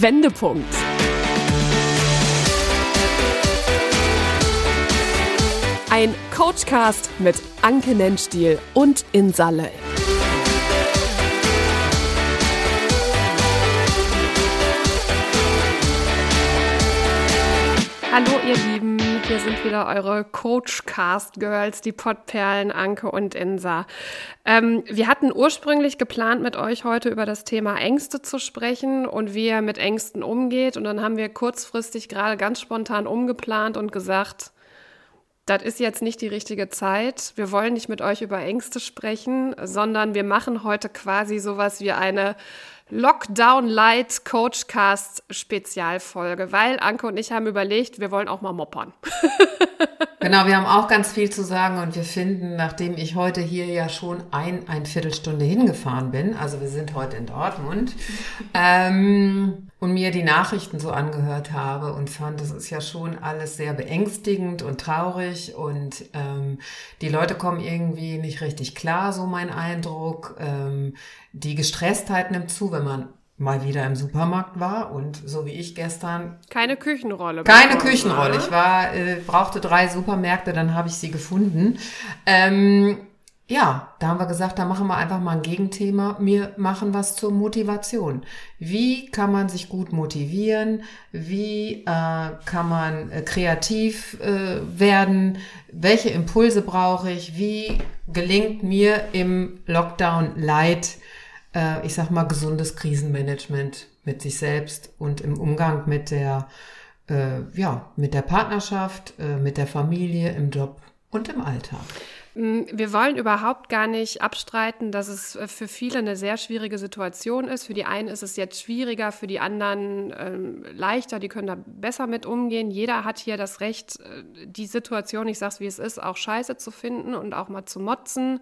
Wendepunkt. Ein Coachcast mit Anke Nennstiel und Insa Löll. Hallo ihr Lieben, hier sind wieder eure Coachcast Girls, die Pottperlen Anke und Insa. Ähm, wir hatten ursprünglich geplant, mit euch heute über das Thema Ängste zu sprechen und wie ihr mit Ängsten umgeht. Und dann haben wir kurzfristig gerade ganz spontan umgeplant und gesagt, das ist jetzt nicht die richtige Zeit. Wir wollen nicht mit euch über Ängste sprechen, sondern wir machen heute quasi sowas wie eine Lockdown Light Coachcast Spezialfolge, weil Anke und ich haben überlegt, wir wollen auch mal moppern. genau, wir haben auch ganz viel zu sagen und wir finden, nachdem ich heute hier ja schon ein, ein Viertelstunde hingefahren bin, also wir sind heute in Dortmund, ähm, und mir die Nachrichten so angehört habe und fand, das ist ja schon alles sehr beängstigend und traurig und ähm, die Leute kommen irgendwie nicht richtig klar, so mein Eindruck. Ähm, die Gestresstheit nimmt zu, wenn man mal wieder im Supermarkt war und so wie ich gestern. Keine Küchenrolle. Keine Küchenrolle. Ich war, äh, brauchte drei Supermärkte, dann habe ich sie gefunden. Ähm, ja, da haben wir gesagt, da machen wir einfach mal ein Gegenthema. Wir machen was zur Motivation. Wie kann man sich gut motivieren? Wie äh, kann man äh, kreativ äh, werden? Welche Impulse brauche ich? Wie gelingt mir im Lockdown Light, äh, ich sag mal, gesundes Krisenmanagement mit sich selbst und im Umgang mit der, äh, ja, mit der Partnerschaft, äh, mit der Familie, im Job und im Alltag? Mm, wir wollen überhaupt gar nicht abstreiten, dass es äh, für viele eine sehr schwierige Situation ist. Für die einen ist es jetzt schwieriger, für die anderen ähm, leichter, die können da besser mit umgehen. Jeder hat hier das Recht, äh, die Situation, ich sag's wie es ist, auch scheiße zu finden und auch mal zu motzen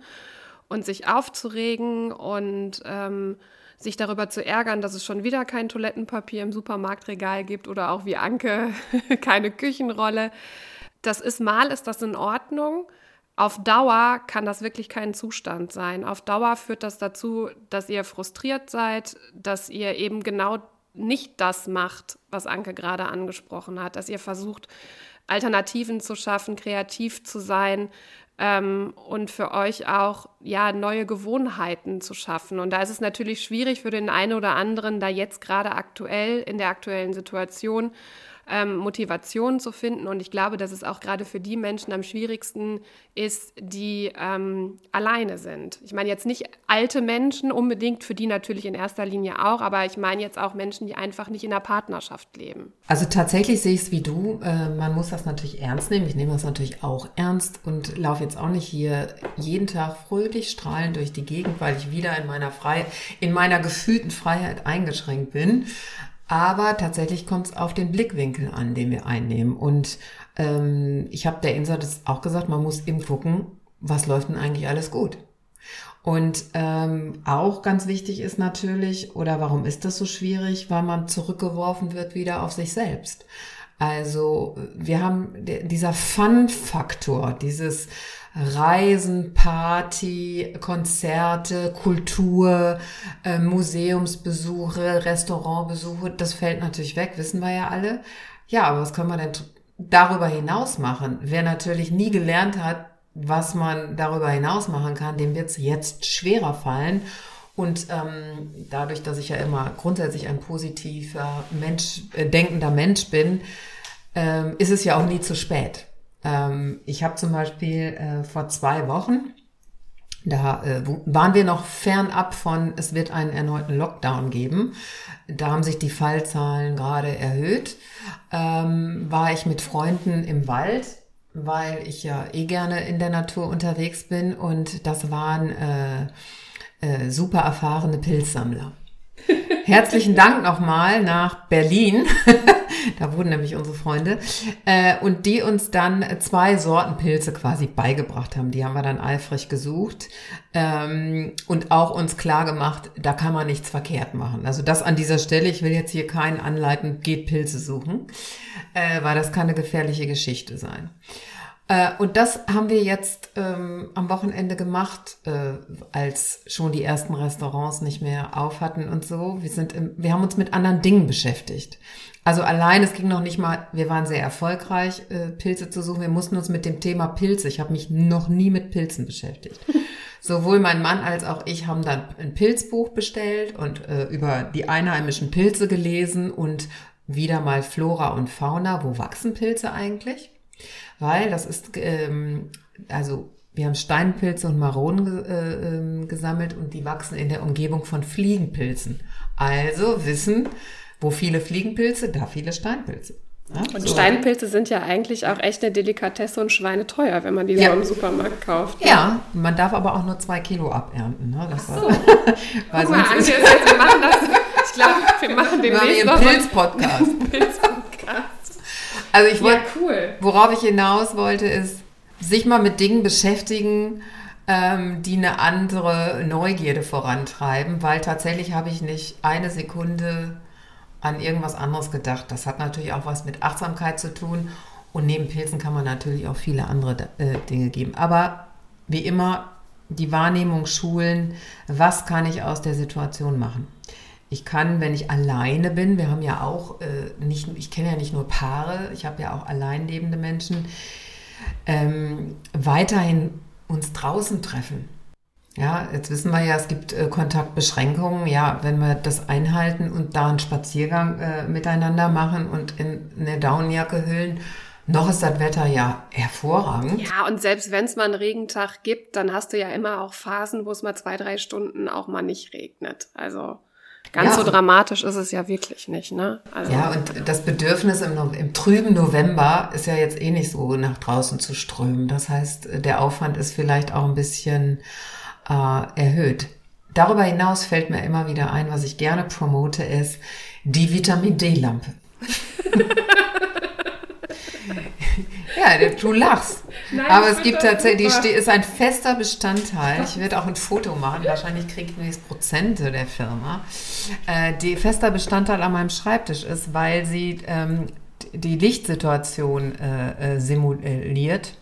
und sich aufzuregen und ähm, sich darüber zu ärgern, dass es schon wieder kein Toilettenpapier im Supermarktregal gibt oder auch wie Anke keine Küchenrolle. Das ist mal ist das in Ordnung auf Dauer kann das wirklich kein Zustand sein. Auf Dauer führt das dazu, dass ihr frustriert seid, dass ihr eben genau nicht das macht, was Anke gerade angesprochen hat, dass ihr versucht, Alternativen zu schaffen, kreativ zu sein ähm, und für euch auch ja neue Gewohnheiten zu schaffen. Und da ist es natürlich schwierig für den einen oder anderen, da jetzt gerade aktuell in der aktuellen Situation ähm, Motivation zu finden. Und ich glaube, dass es auch gerade für die Menschen am schwierigsten ist, die ähm, alleine sind. Ich meine jetzt nicht alte Menschen unbedingt, für die natürlich in erster Linie auch, aber ich meine jetzt auch Menschen, die einfach nicht in einer Partnerschaft leben. Also tatsächlich sehe ich es wie du. Äh, man muss das natürlich ernst nehmen. Ich nehme das natürlich auch ernst und laufe jetzt auch nicht hier jeden Tag fröhlich strahlend durch die Gegend, weil ich wieder in meiner Freiheit, in meiner gefühlten Freiheit eingeschränkt bin. Aber tatsächlich kommt es auf den Blickwinkel an, den wir einnehmen. Und ähm, ich habe der Insa das auch gesagt, man muss eben gucken, was läuft denn eigentlich alles gut. Und ähm, auch ganz wichtig ist natürlich, oder warum ist das so schwierig, weil man zurückgeworfen wird wieder auf sich selbst. Also wir haben dieser Fun-Faktor, dieses Reisen, Party, Konzerte, Kultur, äh, Museumsbesuche, Restaurantbesuche, das fällt natürlich weg, wissen wir ja alle. Ja, aber was können wir denn darüber hinaus machen? Wer natürlich nie gelernt hat, was man darüber hinaus machen kann, dem wird es jetzt schwerer fallen. Und ähm, dadurch, dass ich ja immer grundsätzlich ein positiver Mensch, äh, denkender Mensch bin, ähm, ist es ja auch nie zu spät. Ähm, ich habe zum Beispiel äh, vor zwei Wochen, da äh, waren wir noch fernab von, es wird einen erneuten Lockdown geben. Da haben sich die Fallzahlen gerade erhöht. Ähm, war ich mit Freunden im Wald, weil ich ja eh gerne in der Natur unterwegs bin und das waren äh, äh, super erfahrene Pilzsammler. Herzlichen Dank nochmal nach Berlin. da wurden nämlich unsere Freunde. Äh, und die uns dann zwei Sorten Pilze quasi beigebracht haben. Die haben wir dann eifrig gesucht. Ähm, und auch uns klar gemacht, da kann man nichts verkehrt machen. Also das an dieser Stelle, ich will jetzt hier keinen anleiten, geht Pilze suchen, äh, weil das kann eine gefährliche Geschichte sein. Äh, und das haben wir jetzt ähm, am Wochenende gemacht, äh, als schon die ersten Restaurants nicht mehr auf hatten und so. Wir sind, im, wir haben uns mit anderen Dingen beschäftigt. Also allein, es ging noch nicht mal, wir waren sehr erfolgreich, äh, Pilze zu suchen. Wir mussten uns mit dem Thema Pilze, ich habe mich noch nie mit Pilzen beschäftigt. Sowohl mein Mann als auch ich haben dann ein Pilzbuch bestellt und äh, über die einheimischen Pilze gelesen und wieder mal Flora und Fauna. Wo wachsen Pilze eigentlich? Weil das ist, ähm, also wir haben Steinpilze und Maronen äh, ähm, gesammelt und die wachsen in der Umgebung von Fliegenpilzen. Also wissen, wo viele Fliegenpilze, da viele Steinpilze. Ja, und so. Steinpilze sind ja eigentlich auch echt eine Delikatesse und schweineteuer, wenn man die ja. so im Supermarkt kauft. Ne? Ja, man darf aber auch nur zwei Kilo abernten. Ne? Das Ach so. War, weil Guck mal, sonst wir machen das. Ich glaube, wir machen den nächsten Pilz-Podcast. Pilz-Podcast. Also ich wollte, ja, cool. worauf ich hinaus wollte, ist, sich mal mit Dingen beschäftigen, ähm, die eine andere Neugierde vorantreiben, weil tatsächlich habe ich nicht eine Sekunde an irgendwas anderes gedacht. Das hat natürlich auch was mit Achtsamkeit zu tun. Und neben Pilzen kann man natürlich auch viele andere äh, Dinge geben. Aber wie immer, die Wahrnehmung schulen, was kann ich aus der Situation machen? Ich kann, wenn ich alleine bin, wir haben ja auch äh, nicht, ich kenne ja nicht nur Paare, ich habe ja auch allein lebende Menschen, ähm, weiterhin uns draußen treffen. Ja, jetzt wissen wir ja, es gibt äh, Kontaktbeschränkungen. Ja, wenn wir das einhalten und da einen Spaziergang äh, miteinander machen und in eine Daunenjacke hüllen, noch ist das Wetter ja hervorragend. Ja, und selbst wenn es mal einen Regentag gibt, dann hast du ja immer auch Phasen, wo es mal zwei, drei Stunden auch mal nicht regnet. Also ganz ja. so dramatisch ist es ja wirklich nicht, ne? Also, ja, und das Bedürfnis im, im trüben November ist ja jetzt eh nicht so nach draußen zu strömen. Das heißt, der Aufwand ist vielleicht auch ein bisschen äh, erhöht. Darüber hinaus fällt mir immer wieder ein, was ich gerne promote, ist die Vitamin D-Lampe. ja, du lachst. Nein, Aber es gibt tatsächlich, die ist ein fester Bestandteil. Ich werde auch ein Foto machen. Wahrscheinlich kriegt jetzt Prozente der Firma. Äh, die fester Bestandteil an meinem Schreibtisch ist, weil sie ähm, die Lichtsituation äh, äh, simuliert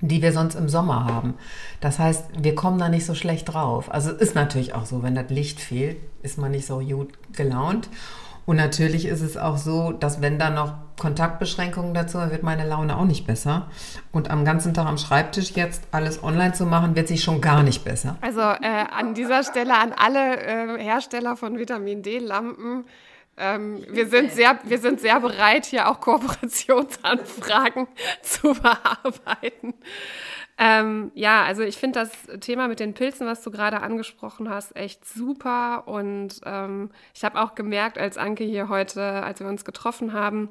die wir sonst im Sommer haben. Das heißt, wir kommen da nicht so schlecht drauf. Also ist natürlich auch so, wenn das Licht fehlt, ist man nicht so gut gelaunt. Und natürlich ist es auch so, dass wenn da noch Kontaktbeschränkungen dazu, wird meine Laune auch nicht besser. Und am ganzen Tag am Schreibtisch jetzt alles online zu machen, wird sich schon gar nicht besser. Also äh, an dieser Stelle an alle äh, Hersteller von Vitamin D-Lampen, ähm, wir, sind sehr, wir sind sehr bereit, hier auch Kooperationsanfragen zu bearbeiten. Ähm, ja, also ich finde das Thema mit den Pilzen, was du gerade angesprochen hast, echt super. Und ähm, ich habe auch gemerkt, als Anke hier heute, als wir uns getroffen haben,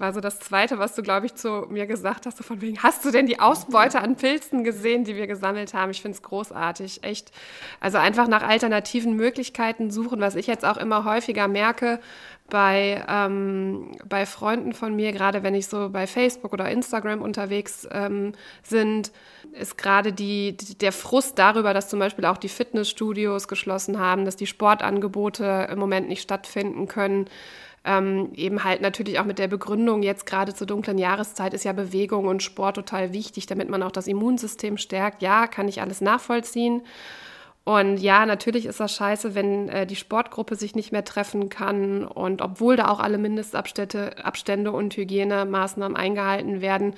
war so das Zweite, was du, glaube ich, zu mir gesagt hast, so von wegen, hast du denn die Ausbeute an Pilzen gesehen, die wir gesammelt haben? Ich finde es großartig, echt. Also einfach nach alternativen Möglichkeiten suchen, was ich jetzt auch immer häufiger merke bei, ähm, bei Freunden von mir, gerade wenn ich so bei Facebook oder Instagram unterwegs ähm, sind, ist gerade die, der Frust darüber, dass zum Beispiel auch die Fitnessstudios geschlossen haben, dass die Sportangebote im Moment nicht stattfinden können. Ähm, eben halt natürlich auch mit der Begründung, jetzt gerade zur dunklen Jahreszeit ist ja Bewegung und Sport total wichtig, damit man auch das Immunsystem stärkt. Ja, kann ich alles nachvollziehen. Und ja, natürlich ist das scheiße, wenn äh, die Sportgruppe sich nicht mehr treffen kann. Und obwohl da auch alle Mindestabstände Abstände und Hygienemaßnahmen eingehalten werden,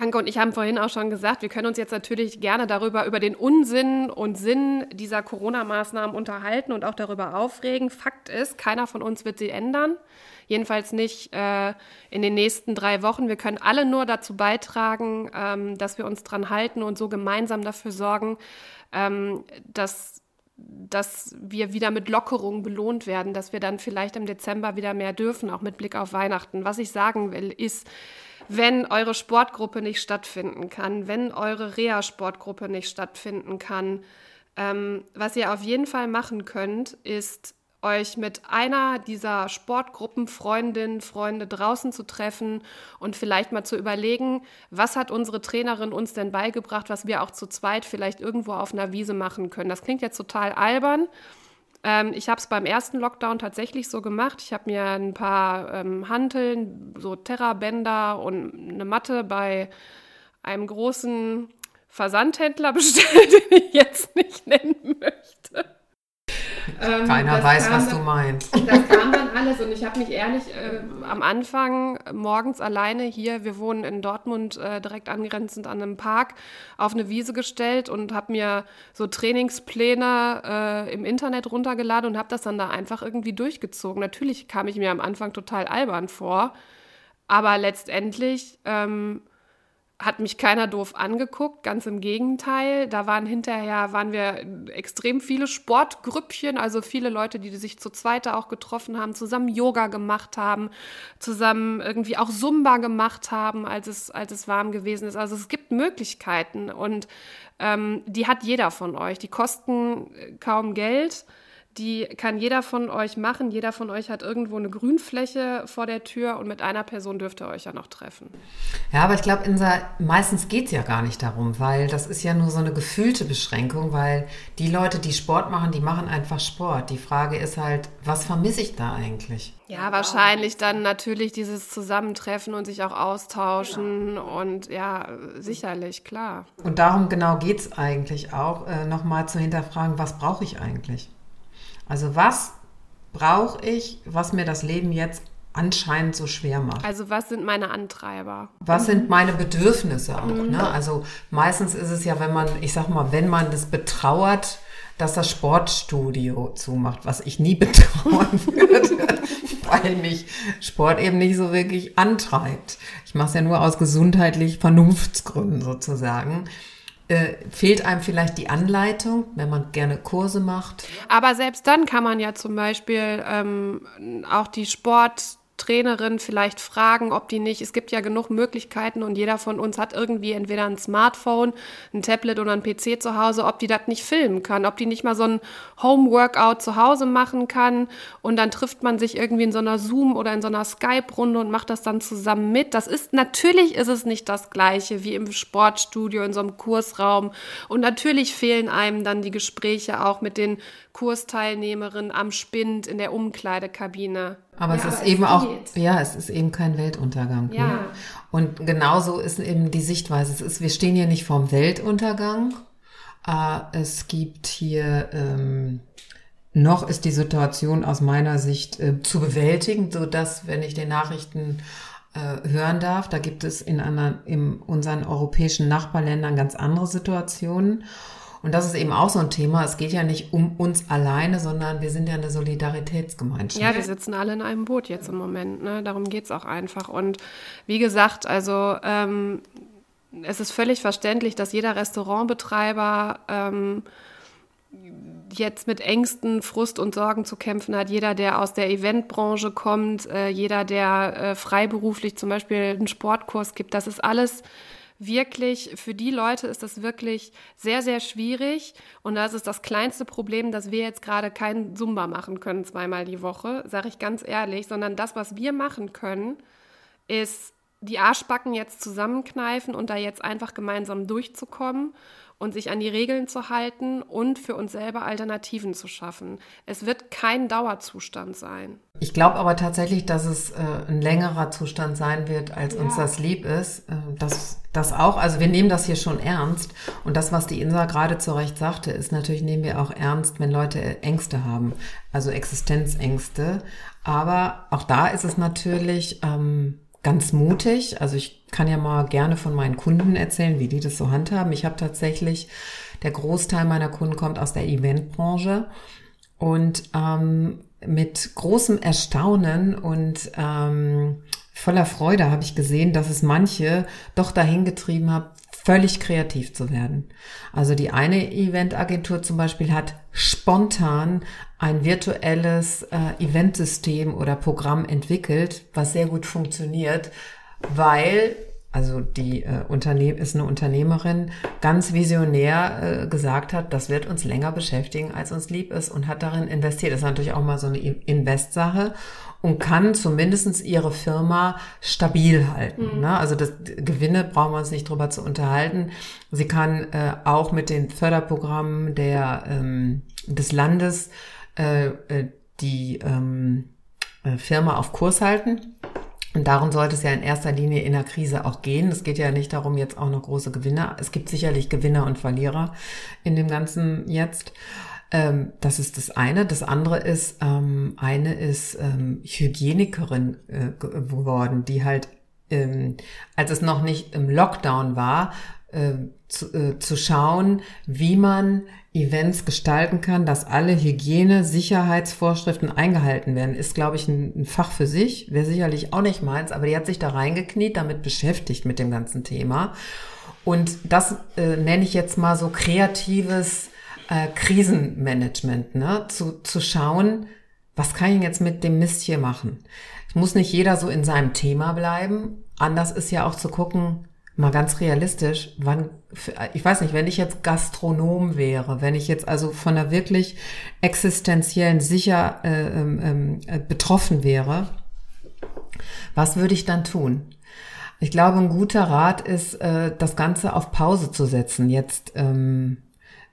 Anke und ich haben vorhin auch schon gesagt, wir können uns jetzt natürlich gerne darüber, über den Unsinn und Sinn dieser Corona-Maßnahmen unterhalten und auch darüber aufregen. Fakt ist, keiner von uns wird sie ändern. Jedenfalls nicht äh, in den nächsten drei Wochen. Wir können alle nur dazu beitragen, ähm, dass wir uns dran halten und so gemeinsam dafür sorgen, ähm, dass dass wir wieder mit Lockerung belohnt werden, dass wir dann vielleicht im Dezember wieder mehr dürfen, auch mit Blick auf Weihnachten. Was ich sagen will, ist, wenn eure Sportgruppe nicht stattfinden kann, wenn eure Reha-Sportgruppe nicht stattfinden kann. Ähm, was ihr auf jeden Fall machen könnt, ist euch mit einer dieser Sportgruppen, Freundinnen, Freunde draußen zu treffen und vielleicht mal zu überlegen, was hat unsere Trainerin uns denn beigebracht, was wir auch zu zweit vielleicht irgendwo auf einer Wiese machen können. Das klingt jetzt total albern, Ähm, ich habe es beim ersten Lockdown tatsächlich so gemacht. Ich habe mir ein paar ähm, Hanteln, so Terrabänder und eine Matte bei einem großen Versandhändler bestellt, den ich jetzt nicht nennen möchte. Ähm, Keiner weiß, was dann, du meinst. Das kam dann alles und ich habe mich ehrlich äh, am Anfang morgens alleine hier, wir wohnen in Dortmund äh, direkt angrenzend an einem Park, auf eine Wiese gestellt und habe mir so Trainingspläne äh, im Internet runtergeladen und habe das dann da einfach irgendwie durchgezogen. Natürlich kam ich mir am Anfang total albern vor, aber letztendlich ähm, hat mich keiner doof angeguckt, ganz im Gegenteil. Da waren hinterher, waren wir extrem viele Sportgrüppchen, also viele Leute, die sich zu zweiter auch getroffen haben, zusammen Yoga gemacht haben, zusammen irgendwie auch Zumba gemacht haben, als es, als es warm gewesen ist. Also es gibt Möglichkeiten und ähm, die hat jeder von euch. Die kosten kaum Geld die kann jeder von euch machen. Jeder von euch hat irgendwo eine Grünfläche vor der Tür und mit einer Person dürft ihr euch ja noch treffen. Ja, aber ich glaube, meistens geht es ja gar nicht darum, weil das ist ja nur so eine gefühlte Beschränkung, weil die Leute, die Sport machen, die machen einfach Sport. Die Frage ist halt, was vermisse ich da eigentlich? Ja, wahrscheinlich dann natürlich dieses Zusammentreffen und sich auch austauschen genau. und ja, sicherlich, klar. Und darum genau geht es eigentlich auch, äh, nochmal zu hinterfragen, was brauche ich eigentlich? Also was brauche ich, was mir das Leben jetzt anscheinend so schwer macht. Also was sind meine Antreiber? Was mhm. sind meine Bedürfnisse auch? Mhm. Ne? Also meistens ist es ja, wenn man, ich sag mal, wenn man das betrauert, dass das Sportstudio zumacht, was ich nie betrauern würde, weil mich Sport eben nicht so wirklich antreibt. Ich mache es ja nur aus gesundheitlich Vernunftsgründen sozusagen äh, fehlt einem vielleicht die Anleitung, wenn man gerne Kurse macht. Aber selbst dann kann man ja zum Beispiel ähm, auch die Sport Trainerin vielleicht fragen, ob die nicht, es gibt ja genug Möglichkeiten und jeder von uns hat irgendwie entweder ein Smartphone, ein Tablet oder ein PC zu Hause, ob die das nicht filmen kann, ob die nicht mal so ein Home-Workout zu Hause machen kann und dann trifft man sich irgendwie in so einer Zoom oder in so einer Skype-Runde und macht das dann zusammen mit. Das ist, natürlich ist es nicht das Gleiche wie im Sportstudio, in so einem Kursraum und natürlich fehlen einem dann die Gespräche auch mit den Kursteilnehmerinnen am Spind in der Umkleidekabine. Aber ja, es ist aber eben es auch, ja, es ist eben kein Weltuntergang. Ja. Ne? Und genauso ist eben die Sichtweise. Es ist, wir stehen hier nicht vorm Weltuntergang. Äh, es gibt hier, ähm, noch ist die Situation aus meiner Sicht äh, zu bewältigen, so dass, wenn ich den Nachrichten äh, hören darf, da gibt es in, anderen, in unseren europäischen Nachbarländern ganz andere Situationen. Und das ist eben auch so ein Thema. Es geht ja nicht um uns alleine, sondern wir sind ja eine Solidaritätsgemeinschaft. Ja, wir sitzen alle in einem Boot jetzt im Moment. Ne? Darum geht es auch einfach. Und wie gesagt, also ähm, es ist völlig verständlich, dass jeder Restaurantbetreiber ähm, jetzt mit Ängsten, Frust und Sorgen zu kämpfen hat. Jeder, der aus der Eventbranche kommt, äh, jeder, der äh, freiberuflich zum Beispiel einen Sportkurs gibt, das ist alles wirklich, für die Leute ist das wirklich sehr, sehr schwierig. Und das ist das kleinste Problem, dass wir jetzt gerade keinen Zumba machen können zweimal die Woche, sage ich ganz ehrlich, sondern das, was wir machen können, ist die Arschbacken jetzt zusammenkneifen und da jetzt einfach gemeinsam durchzukommen und sich an die Regeln zu halten und für uns selber Alternativen zu schaffen. Es wird kein Dauerzustand sein. Ich glaube aber tatsächlich, dass es äh, ein längerer Zustand sein wird, als ja. uns das lieb ist. Äh, das, das auch, also wir nehmen das hier schon ernst. Und das, was die Insa gerade zu Recht sagte, ist natürlich, nehmen wir auch ernst, wenn Leute Ängste haben, also Existenzängste. Aber auch da ist es natürlich, ähm, ganz mutig. Also ich kann ja mal gerne von meinen Kunden erzählen, wie die das so handhaben. Ich habe tatsächlich, der Großteil meiner Kunden kommt aus der Eventbranche und ähm, mit großem Erstaunen und ähm, voller Freude habe ich gesehen, dass es manche doch dahin getrieben hat, völlig kreativ zu werden. Also die eine Eventagentur zum Beispiel hat spontan ein virtuelles äh, Eventsystem oder Programm entwickelt, was sehr gut funktioniert, weil also die äh, Unternehmen ist eine Unternehmerin, ganz visionär äh, gesagt hat, das wird uns länger beschäftigen, als uns lieb ist und hat darin investiert. Das ist natürlich auch mal so eine Investsache und kann zumindestens ihre Firma stabil halten. Mhm. Ne? Also das Gewinne brauchen wir uns nicht drüber zu unterhalten. Sie kann äh, auch mit den Förderprogrammen der, ähm, des Landes äh, äh, die ähm, äh, Firma auf Kurs halten. Und darum sollte es ja in erster Linie in der Krise auch gehen. Es geht ja nicht darum, jetzt auch noch große Gewinner. Es gibt sicherlich Gewinner und Verlierer in dem Ganzen jetzt. Ähm, das ist das eine. Das andere ist, ähm, eine ist ähm, Hygienikerin äh, geworden, die halt, ähm, als es noch nicht im Lockdown war, äh, zu, äh, zu schauen, wie man Events gestalten kann, dass alle Hygiene, Sicherheitsvorschriften eingehalten werden, ist, glaube ich, ein, ein Fach für sich. Wäre sicherlich auch nicht meins, aber die hat sich da reingekniet, damit beschäftigt mit dem ganzen Thema. Und das äh, nenne ich jetzt mal so kreatives äh, Krisenmanagement, ne? zu, zu schauen, was kann ich jetzt mit dem Mist hier machen? Es muss nicht jeder so in seinem Thema bleiben. Anders ist ja auch zu gucken, mal ganz realistisch, wann, ich weiß nicht, wenn ich jetzt Gastronom wäre, wenn ich jetzt also von der wirklich existenziellen sicher äh, ähm, ähm, äh, betroffen wäre, was würde ich dann tun? Ich glaube, ein guter Rat ist, äh, das Ganze auf Pause zu setzen. Jetzt, ähm,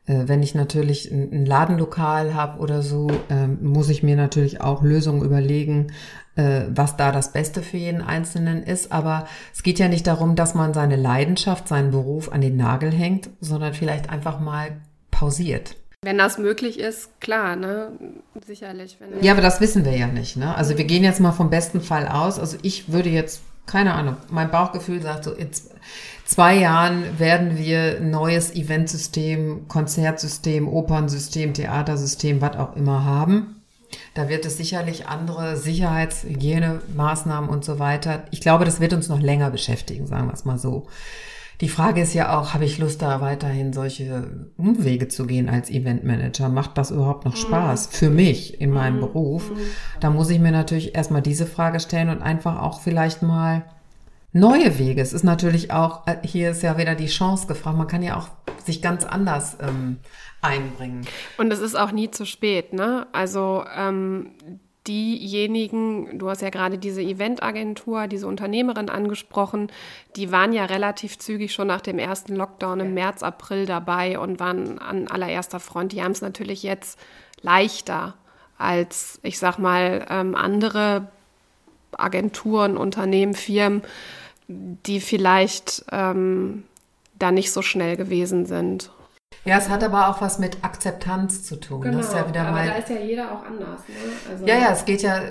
äh, wenn ich natürlich ein, Ladenlokal habe oder so, ähm, muss ich mir natürlich auch Lösungen überlegen, was da das Beste für jeden Einzelnen ist. Aber es geht ja nicht darum, dass man seine Leidenschaft, seinen Beruf an den Nagel hängt, sondern vielleicht einfach mal pausiert. Wenn das möglich ist, klar, ne? Sicherlich. ja, aber das wissen wir ja nicht, ne? Also wir gehen jetzt mal vom besten Fall aus. Also ich würde jetzt, keine Ahnung, mein Bauchgefühl sagt so, in zwei Jahren werden wir ein neues Eventsystem, Konzertsystem, Opernsystem, Theatersystem, was auch immer haben. Da wird es sicherlich andere Sicherheits-, Hygienemaßnahmen und so weiter. Ich glaube, das wird uns noch länger beschäftigen, sagen wir es mal so. Die Frage ist ja auch, habe ich Lust, da weiterhin solche Umwege zu gehen als Eventmanager? Macht das überhaupt noch Spaß für mich in meinem Beruf? Da muss ich mir natürlich erstmal diese Frage stellen und einfach auch vielleicht mal neue Wege. Es ist natürlich auch, äh, hier ist ja wieder die Chance gefragt, man kann ja auch sich ganz anders ähm, einbringen. Und es ist auch nie zu spät, ne? Also ähm, diejenigen, du hast ja gerade diese Eventagentur, diese Unternehmerin angesprochen, die waren ja relativ zügig schon nach dem ersten Lockdown im März, April dabei und waren an allererster Front. Die haben es natürlich jetzt leichter als, ich sag mal, ähm, andere Agenturen, Unternehmen, Firmen, die vielleicht ähm, da nicht so schnell gewesen sind. Ja, es hat aber auch was mit Akzeptanz zu tun. Genau, das ist ja wieder aber mal, da ist ja jeder auch anders. Ne? Also ja, ja, es geht ja,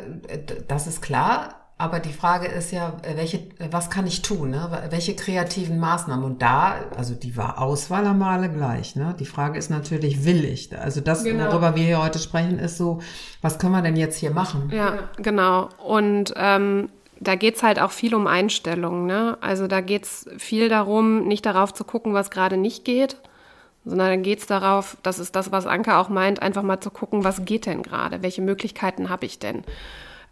das ist klar. Aber die Frage ist ja, welche, was kann ich tun? Ne? Welche kreativen Maßnahmen? Und da, also die war Auswahl am Male gleich. Ne? Die Frage ist natürlich, will ich? Also das, genau. worüber wir hier heute sprechen, ist so, was können wir denn jetzt hier machen? Ja, genau. Und ähm, da geht's halt auch viel um Einstellungen. Ne? Also da geht's viel darum, nicht darauf zu gucken, was gerade nicht geht, sondern dann geht es darauf, das ist das, was Anke auch meint, einfach mal zu gucken, was geht denn gerade, welche Möglichkeiten habe ich denn.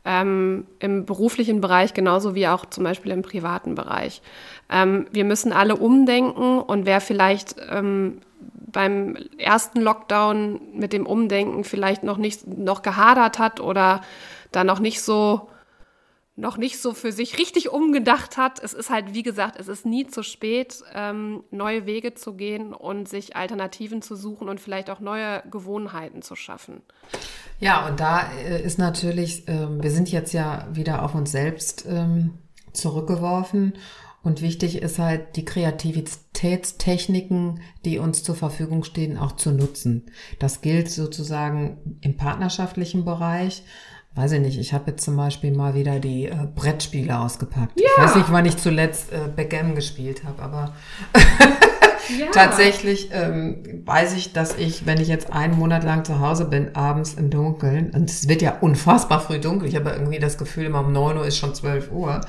Ähm, Im beruflichen Bereich genauso wie auch zum Beispiel im privaten Bereich. Ähm, wir müssen alle umdenken und wer vielleicht ähm, beim ersten Lockdown mit dem Umdenken vielleicht noch nicht noch gehadert hat oder da noch nicht so noch nicht so für sich richtig umgedacht hat. Es ist halt, wie gesagt, es ist nie zu spät, ähm, neue Wege zu gehen und sich Alternativen zu suchen und vielleicht auch neue Gewohnheiten zu schaffen. Ja, und da äh, ist natürlich, äh, wir sind jetzt ja wieder auf uns selbst ähm, zurückgeworfen. Und wichtig ist halt, die Kreativitätstechniken, die uns zur Verfügung stehen, auch zu nutzen. Das gilt sozusagen im partnerschaftlichen Bereich weiß ich nicht, ich habe jetzt zum Beispiel mal wieder die äh, Brettspiele ausgepackt. Ja. Ich weiß nicht, wann ich zuletzt äh, Backgammon gespielt habe, aber ja. tatsächlich ähm, weiß ich, dass ich, wenn ich jetzt einen Monat lang zu Hause bin, abends im Dunkeln, und es wird ja unfassbar früh dunkel, ich habe irgendwie das Gefühl, immer um 9 Uhr ist schon 12 Uhr.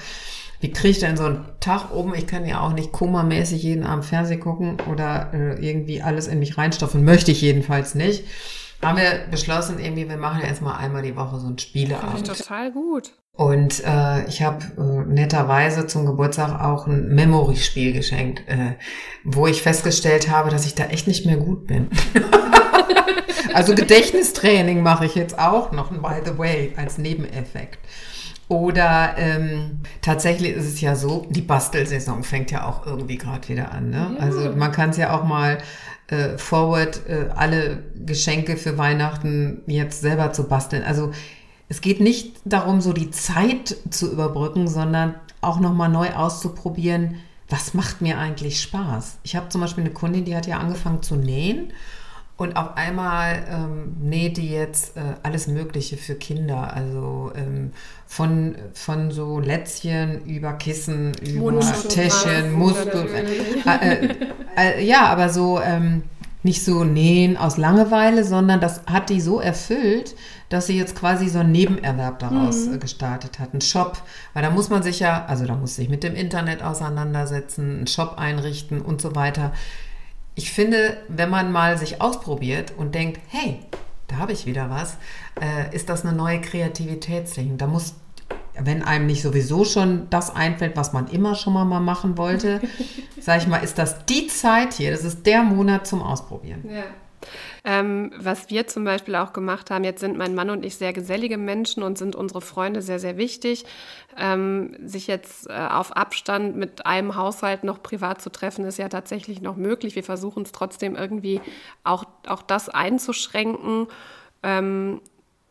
Wie kriege ich denn so einen Tag um? Ich kann ja auch nicht komamäßig jeden Abend Fernsehen gucken oder äh, irgendwie alles in mich reinstopfen. Möchte ich jedenfalls nicht haben wir beschlossen, irgendwie, wir machen ja erstmal einmal die Woche so ein Spieleabend. Total gut. Und äh, ich habe äh, netterweise zum Geburtstag auch ein Memory-Spiel geschenkt, äh, wo ich festgestellt habe, dass ich da echt nicht mehr gut bin. also Gedächtnistraining mache ich jetzt auch noch, by the way, als Nebeneffekt. Oder ähm, tatsächlich ist es ja so, die Bastelsaison fängt ja auch irgendwie gerade wieder an. Ne? Ja. Also man kann es ja auch mal äh, forward, äh, alle Geschenke für Weihnachten jetzt selber zu basteln. Also es geht nicht darum, so die Zeit zu überbrücken, sondern auch nochmal neu auszuprobieren, was macht mir eigentlich Spaß. Ich habe zum Beispiel eine Kundin, die hat ja angefangen zu nähen und auf einmal ähm, näht die jetzt äh, alles Mögliche für Kinder. Also ähm, von, von so Lätzchen über Kissen, über Täschchen, Muskel. Äh, äh, äh, ja, aber so ähm, nicht so nähen aus Langeweile, sondern das hat die so erfüllt, dass sie jetzt quasi so einen Nebenerwerb daraus mhm. gestartet hat. Ein Shop, weil da muss man sich ja, also da muss sich mit dem Internet auseinandersetzen, einen Shop einrichten und so weiter ich finde, wenn man mal sich ausprobiert und denkt, hey, da habe ich wieder was, äh, ist das eine neue Kreativitätsding. Da muss, wenn einem nicht sowieso schon das einfällt, was man immer schon mal, mal machen wollte, sage ich mal, ist das die Zeit hier, das ist der Monat zum Ausprobieren. Ja. Ähm, was wir zum Beispiel auch gemacht haben, jetzt sind mein Mann und ich sehr gesellige Menschen und sind unsere Freunde sehr, sehr wichtig. Ähm, sich jetzt äh, auf Abstand mit einem Haushalt noch privat zu treffen, ist ja tatsächlich noch möglich. Wir versuchen es trotzdem irgendwie auch, auch das einzuschränken. Ähm,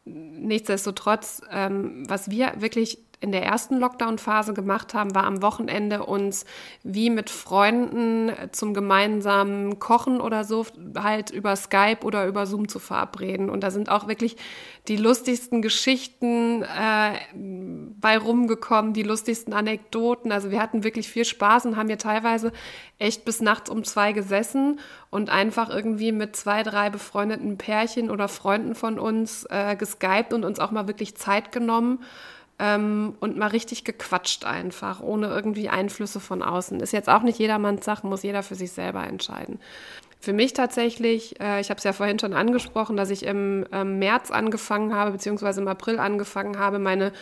nichtsdestotrotz, ähm, was wir wirklich in der ersten Lockdown-Phase gemacht haben, war am Wochenende uns wie mit Freunden zum gemeinsamen Kochen oder so halt über Skype oder über Zoom zu verabreden. Und da sind auch wirklich die lustigsten Geschichten äh, bei rumgekommen, die lustigsten Anekdoten. Also wir hatten wirklich viel Spaß und haben hier teilweise echt bis nachts um zwei gesessen und einfach irgendwie mit zwei, drei befreundeten Pärchen oder Freunden von uns äh, geskypt und uns auch mal wirklich Zeit genommen ähm, und mal richtig gequatscht einfach, ohne irgendwie Einflüsse von außen. Ist jetzt auch nicht jedermanns Sache, muss jeder für sich selber entscheiden. Für mich tatsächlich, äh, ich habe es ja vorhin schon angesprochen, dass ich im ähm, März angefangen habe, beziehungsweise im April angefangen habe, meine,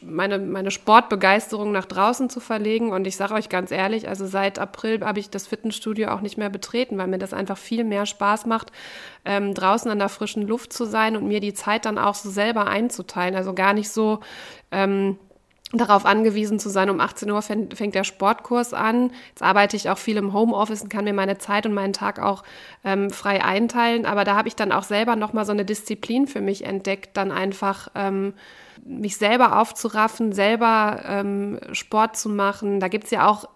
meine, meine Sportbegeisterung nach draußen zu verlegen. Und ich sage euch ganz ehrlich, also seit April habe ich das Fitnessstudio auch nicht mehr betreten, weil mir das einfach viel mehr Spaß macht, ähm, draußen an der frischen Luft zu sein und mir die Zeit dann auch so selber einzuteilen. Also gar nicht so. Ähm, darauf angewiesen zu sein, um 18 Uhr fängt der Sportkurs an. Jetzt arbeite ich auch viel im Homeoffice und kann mir meine Zeit und meinen Tag auch ähm, frei einteilen. Aber da habe ich dann auch selber nochmal so eine Disziplin für mich entdeckt, dann einfach ähm, mich selber aufzuraffen, selber ähm, Sport zu machen. Da gibt es ja auch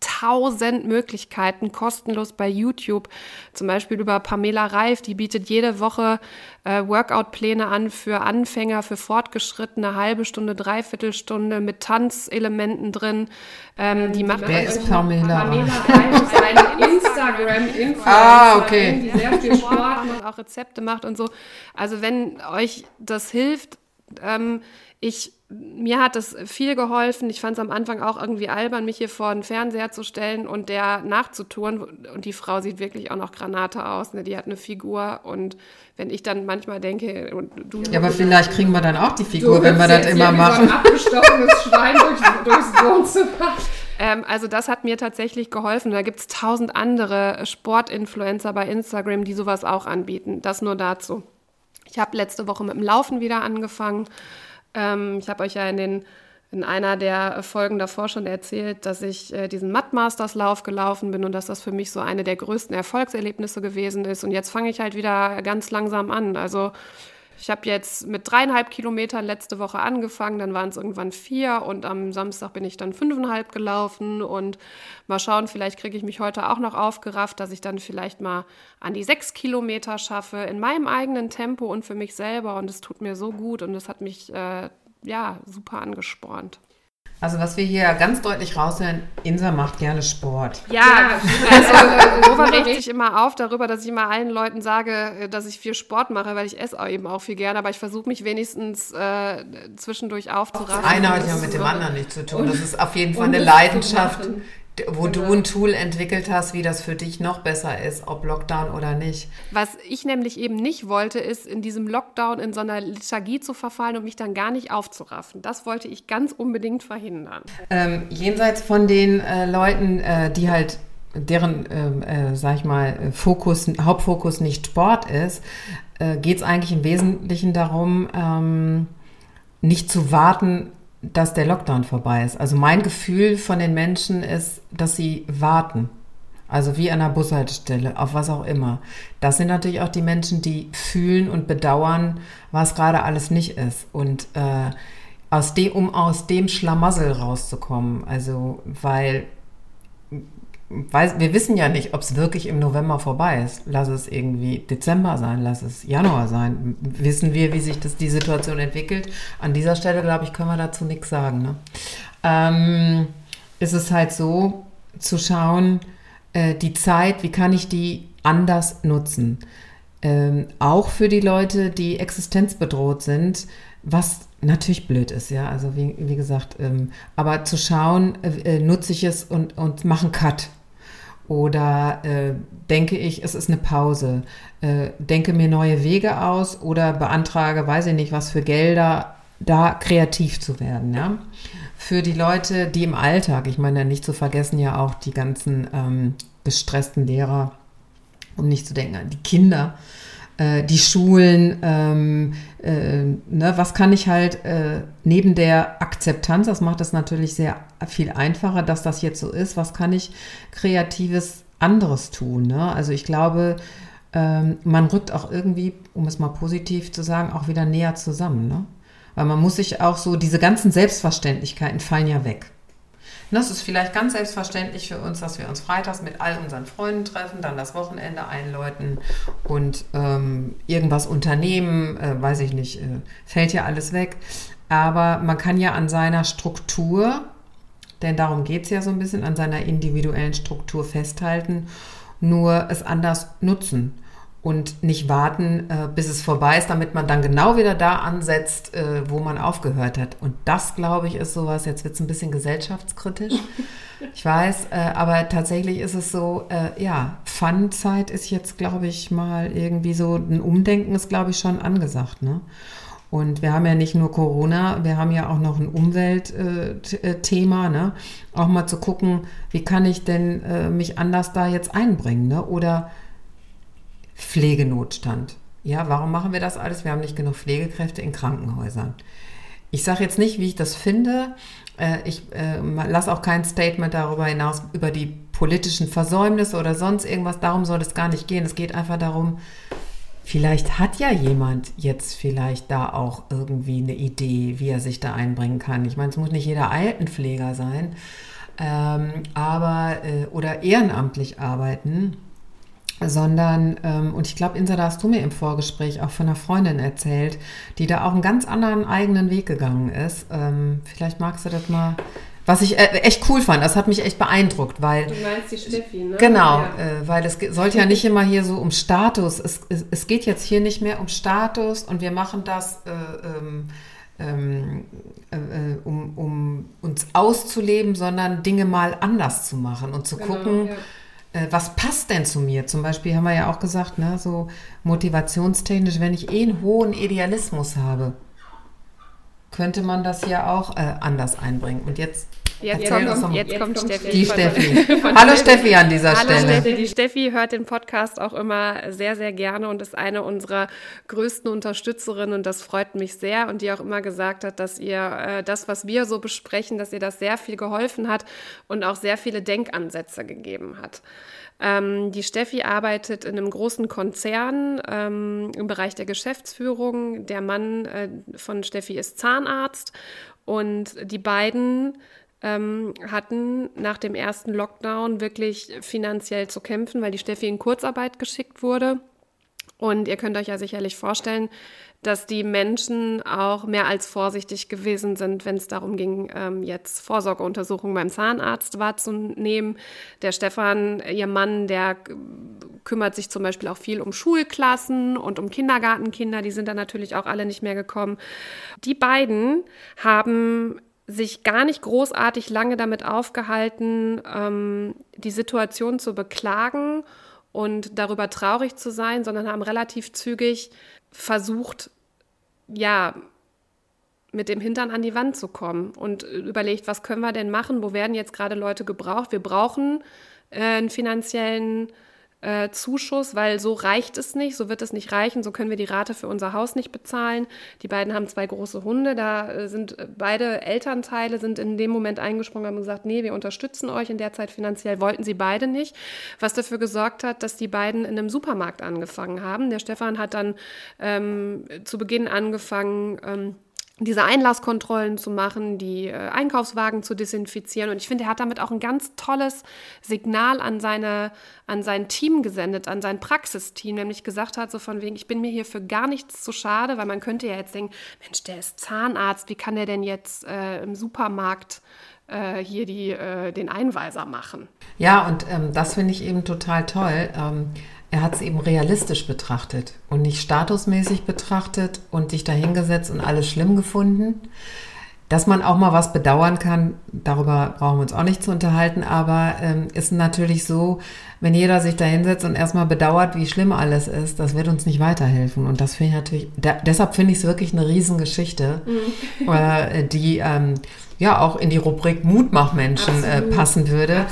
tausend Möglichkeiten kostenlos bei YouTube. Zum Beispiel über Pamela Reif, die bietet jede Woche äh, Workout-Pläne an für Anfänger, für Fortgeschrittene, halbe Stunde, Dreiviertelstunde mit Tanzelementen drin. Ähm, die macht Wer ist Pamela? Pamela Reif ist eine Instagram-Influencerin, ah, okay. die sehr viel Sport und auch Rezepte macht und so. Also wenn euch das hilft, ähm, ich mir hat es viel geholfen. Ich fand es am Anfang auch irgendwie albern, mich hier vor den Fernseher zu stellen und der nachzutouren. Und die Frau sieht wirklich auch noch Granate aus. Ne? Die hat eine Figur. Und wenn ich dann manchmal denke, und du. Ja, aber vielleicht kriegen wir dann auch die Figur, wenn wir das immer machen. So ein abgestochenes Schwein durch, durchs Wohnzimmer. Ähm, also das hat mir tatsächlich geholfen. Da gibt es tausend andere Sportinfluencer bei Instagram, die sowas auch anbieten. Das nur dazu. Ich habe letzte Woche mit dem Laufen wieder angefangen. Ähm, ich habe euch ja in, den, in einer der Folgen davor schon erzählt, dass ich äh, diesen Mud-Masters-Lauf gelaufen bin und dass das für mich so eine der größten Erfolgserlebnisse gewesen ist. Und jetzt fange ich halt wieder ganz langsam an. Also ich habe jetzt mit dreieinhalb Kilometern letzte Woche angefangen, dann waren es irgendwann vier und am Samstag bin ich dann fünfeinhalb gelaufen und mal schauen, vielleicht kriege ich mich heute auch noch aufgerafft, dass ich dann vielleicht mal an die sechs Kilometer schaffe in meinem eigenen Tempo und für mich selber und es tut mir so gut und es hat mich äh, ja super angespornt. Also was wir hier ganz deutlich raushören, Insa macht gerne Sport. Ja, also Rover regt sich immer auf darüber, dass ich immer allen Leuten sage, äh, dass ich viel Sport mache, weil ich esse auch eben auch viel gerne, aber ich versuche mich wenigstens äh, zwischendurch aufzuraffen. Das eine hat ja mit dem anderen nichts zu tun. Das ist auf jeden Fall eine Leidenschaft, wo du ein Tool entwickelt hast, wie das für dich noch besser ist, ob Lockdown oder nicht. Was ich nämlich eben nicht wollte, ist in diesem Lockdown in so einer Lethargie zu verfallen und mich dann gar nicht aufzuraffen. Das wollte ich ganz unbedingt verhindern. Ähm, jenseits von den äh, Leuten, äh, die halt deren, ähm, äh, sag ich mal, Fokus, Hauptfokus nicht Sport ist, äh, geht es eigentlich im Wesentlichen darum, ähm, nicht zu warten, dass der Lockdown vorbei ist. Also mein Gefühl von den Menschen ist, dass sie warten. Also wie an einer Bushaltestelle, auf was auch immer. Das sind natürlich auch die Menschen, die fühlen und bedauern, was gerade alles nicht ist. Und äh, aus dem, um aus dem Schlamassel rauszukommen. Also, weil weiß, wir wissen ja nicht, ob es wirklich im November vorbei ist. Lass es irgendwie Dezember sein, lass es Januar sein. Wissen wir, wie sich das, die Situation entwickelt? An dieser Stelle, glaube ich, können wir dazu nichts sagen. Ne? Ähm, ist es halt so, zu schauen, äh, die Zeit, wie kann ich die anders nutzen? Ähm, auch für die Leute, die existenzbedroht sind, was natürlich blöd ist, ja. Also wie, wie gesagt, ähm, aber zu schauen, äh, äh, nutze ich es und, und mache einen Cut. Oder äh, denke ich, es ist eine Pause. Äh, denke mir neue Wege aus oder beantrage, weiß ich nicht, was für Gelder, da kreativ zu werden, ja. Für die Leute, die im Alltag, ich meine, nicht zu vergessen ja auch die ganzen ähm, gestressten Lehrer, um nicht zu denken an die Kinder, äh, die Schulen, ähm, äh, ne, was kann ich halt äh, neben der Akzeptanz, das macht es natürlich sehr viel einfacher, dass das jetzt so ist, was kann ich kreatives anderes tun? Ne? Also ich glaube, ähm, man rückt auch irgendwie, um es mal positiv zu sagen, auch wieder näher zusammen. Ne? Weil man muss sich auch so, diese ganzen Selbstverständlichkeiten fallen ja weg. Das ist vielleicht ganz selbstverständlich für uns, dass wir uns freitags mit all unseren Freunden treffen, dann das Wochenende einläuten und ähm, irgendwas unternehmen, äh, weiß ich nicht, äh, fällt ja alles weg. Aber man kann ja an seiner Struktur, denn darum geht es ja so ein bisschen, an seiner individuellen Struktur festhalten, nur es anders nutzen und nicht warten, äh, bis es vorbei ist, damit man dann genau wieder da ansetzt, äh, wo man aufgehört hat. Und das, glaube ich, ist sowas, jetzt wird es ein bisschen gesellschaftskritisch, ich weiß, äh, aber tatsächlich ist es so, äh, ja, Fun-Zeit ist jetzt, glaube ich, mal irgendwie so, ein Umdenken ist, glaube ich, schon angesagt. Ne? Und wir haben ja nicht nur Corona, wir haben ja auch noch ein Umweltthema, äh, ne? Auch mal zu gucken, wie kann ich denn äh, mich anders da jetzt einbringen, ne? Oder Pflegenotstand. Ja, warum machen wir das alles? Wir haben nicht genug Pflegekräfte in Krankenhäusern. Ich sage jetzt nicht, wie ich das finde. Äh, ich äh, lasse auch kein Statement darüber hinaus, über die politischen Versäumnisse oder sonst irgendwas. Darum soll es gar nicht gehen. Es geht einfach darum, vielleicht hat ja jemand jetzt vielleicht da auch irgendwie eine Idee, wie er sich da einbringen kann. Ich meine, es muss nicht jeder Altenpfleger sein, ähm, aber äh, oder ehrenamtlich arbeiten sondern, ähm, und ich glaube, Insa, da hast du mir im Vorgespräch auch von einer Freundin erzählt, die da auch einen ganz anderen eigenen Weg gegangen ist. Ähm, vielleicht magst du das mal, was ich äh, echt cool fand, das hat mich echt beeindruckt, weil... Du meinst die Steffi, ne? Genau, ja. äh, weil es sollte ja nicht immer hier so um Status, es, es, es, geht jetzt hier nicht mehr um Status und wir machen das... Äh, ähm, ähm äh, äh, um, um uns auszuleben, sondern Dinge mal anders zu machen und zu genau, gucken, ja was passt denn zu mir? Zum Beispiel haben wir ja auch gesagt, ne, so motivationstechnisch, wenn ich eh einen hohen Idealismus habe, könnte man das ja auch äh, anders einbringen. Und jetzt Jetzt, kommt, jetzt, kommt, Steffi. Die Steffi. Hallo Steffi an dieser Hallo Stelle. Steffi. Die Steffi hört den Podcast auch immer sehr, sehr gerne und ist eine unserer größten Unterstützerinnen und das freut mich sehr und die auch immer gesagt hat, dass ihr äh, das, was wir so besprechen, dass ihr das sehr viel geholfen hat und auch sehr viele Denkansätze gegeben hat. Ähm, die Steffi arbeitet in einem großen Konzern ähm, im Bereich der Geschäftsführung. Der Mann äh, von Steffi ist Zahnarzt und die beiden ähm, hatten nach dem ersten Lockdown wirklich finanziell zu kämpfen, weil die Steffi in Kurzarbeit geschickt wurde. Und ihr könnt euch ja sicherlich vorstellen, dass die Menschen auch mehr als vorsichtig gewesen sind, wenn es darum ging, ähm, jetzt Vorsorgeuntersuchungen beim Zahnarzt wahrzunehmen. Der Stefan, ihr Mann, der kümmert sich zum Beispiel auch viel um Schulklassen und um Kindergartenkinder. Die sind dann natürlich auch alle nicht mehr gekommen. Die beiden haben sich gar nicht großartig lange damit aufgehalten, ähm, die Situation zu beklagen und darüber traurig zu sein, sondern haben relativ zügig versucht, ja, mit dem Hintern an die Wand zu kommen und überlegt, was können wir denn machen? Wo werden jetzt gerade Leute gebraucht? Wir brauchen äh, einen finanziellen äh, Zuschuss, weil so reicht es nicht, so wird es nicht reichen, so können wir die Rate für unser Haus nicht bezahlen. Die beiden haben zwei große Hunde, da äh, sind äh, beide Elternteile sind in dem Moment eingesprungen und haben gesagt, nee, wir unterstützen euch in der Zeit finanziell, wollten sie beide nicht, was dafür gesorgt hat, dass die beiden in einem Supermarkt angefangen haben. Der Stefan hat dann ähm, zu Beginn angefangen, ähm, diese Einlasskontrollen zu machen, die äh, Einkaufswagen zu desinfizieren. Und ich finde, er hat damit auch ein ganz tolles Signal an, seine, an sein Team gesendet, an sein Praxisteam, nämlich gesagt hat, so von wegen, ich bin mir hier für gar nichts zu schade, weil man könnte ja jetzt denken, Mensch, der ist Zahnarzt, wie kann der denn jetzt äh, im Supermarkt äh, hier die, äh, den Einweiser machen? Ja, und ähm, das finde ich eben total toll. Ähm, er hat es eben realistisch betrachtet und nicht statusmäßig betrachtet und sich dahingesetzt und alles schlimm gefunden. Dass man auch mal was bedauern kann, darüber brauchen wir uns auch nicht zu unterhalten, aber ähm, ist natürlich so, wenn jeder sich da hinsetzt und erstmal bedauert, wie schlimm alles ist, das wird uns nicht weiterhelfen. Und das finde ich natürlich, da, deshalb finde ich es wirklich eine Riesengeschichte, mhm. äh, die ähm, ja auch in die Rubrik Mutmachmenschen äh, passen würde.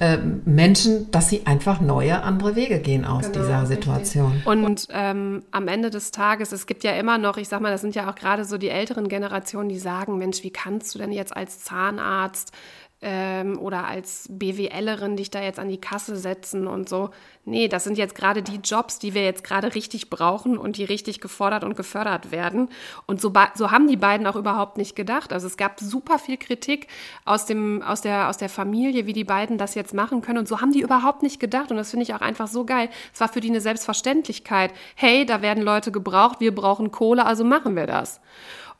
Äh, Menschen, dass sie einfach neue, andere Wege gehen aus genau, dieser Situation. Richtig. Und ähm, am Ende des Tages, es gibt ja immer noch, ich sag mal, das sind ja auch gerade so die älteren Generationen, die sagen, Mensch, wie kannst du denn jetzt als Zahnarzt ähm, oder als BWLerin dich da jetzt an die Kasse setzen und so. Nee, das sind jetzt gerade die Jobs, die wir jetzt gerade richtig brauchen und die richtig gefordert und gefördert werden. Und so, so haben die beiden auch überhaupt nicht gedacht. Also es gab super viel Kritik aus, dem, aus, der, aus der Familie, wie die beiden das jetzt machen können. Und so haben die überhaupt nicht gedacht. Und das finde ich auch einfach so geil. Es war für die eine Selbstverständlichkeit. Hey, da werden Leute gebraucht, wir brauchen Kohle, also machen wir das.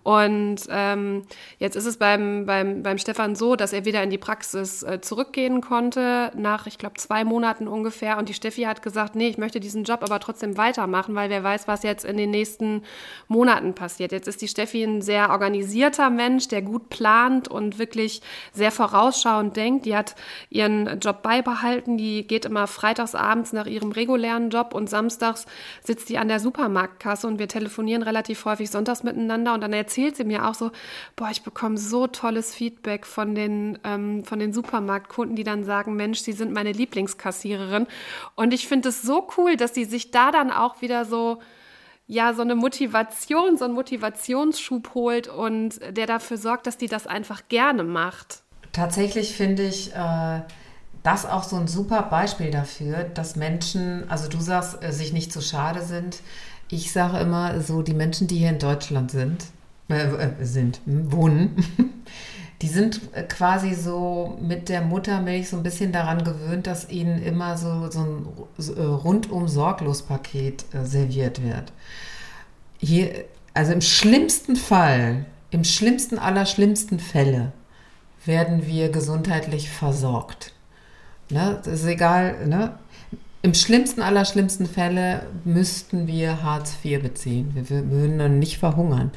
Und ähm, jetzt ist es beim, beim, beim Stefan so, dass er wieder in die Praxis äh, zurückgehen konnte, nach, ich glaube, zwei Monaten ungefähr. Und die Steffi hat gesagt, nee, ich möchte diesen Job aber trotzdem weitermachen, weil wer weiß, was jetzt in den nächsten Monaten passiert. Jetzt ist die Steffi ein sehr organisierter Mensch, der gut plant und wirklich sehr vorausschauend denkt. Die hat ihren Job beibehalten, die geht immer freitags abends nach ihrem regulären Job und samstags sitzt die an der Supermarktkasse und wir telefonieren relativ häufig sonntags miteinander und dann erzählt sie mir auch so, boah, ich bekomme so tolles Feedback von den, ähm, von den Supermarktkunden, die dann sagen, Mensch, sie sind meine Lieblingskassiererin. Und ich finde es so cool, dass sie sich da dann auch wieder so, ja, so eine Motivation, so einen Motivationsschub holt und der dafür sorgt, dass die das einfach gerne macht. Tatsächlich finde ich äh, das auch so ein super Beispiel dafür, dass Menschen, also du sagst, äh, sich nicht zu schade sind. Ich sage immer so, die Menschen, die hier in Deutschland sind, äh, äh, sind, wohnen, die sind äh, quasi so mit der Muttermilch so ein bisschen daran gewöhnt, dass ihnen immer so, so ein rundum sorglos Paket serviert wird. Hier, also im schlimmsten Fall, im schlimmsten aller schlimmsten Fälle werden wir gesundheitlich versorgt. Ne? Das ist egal, ne? Im schlimmsten aller schlimmsten Fälle müssten wir Hartz IV beziehen. Wir würden dann nicht verhungern.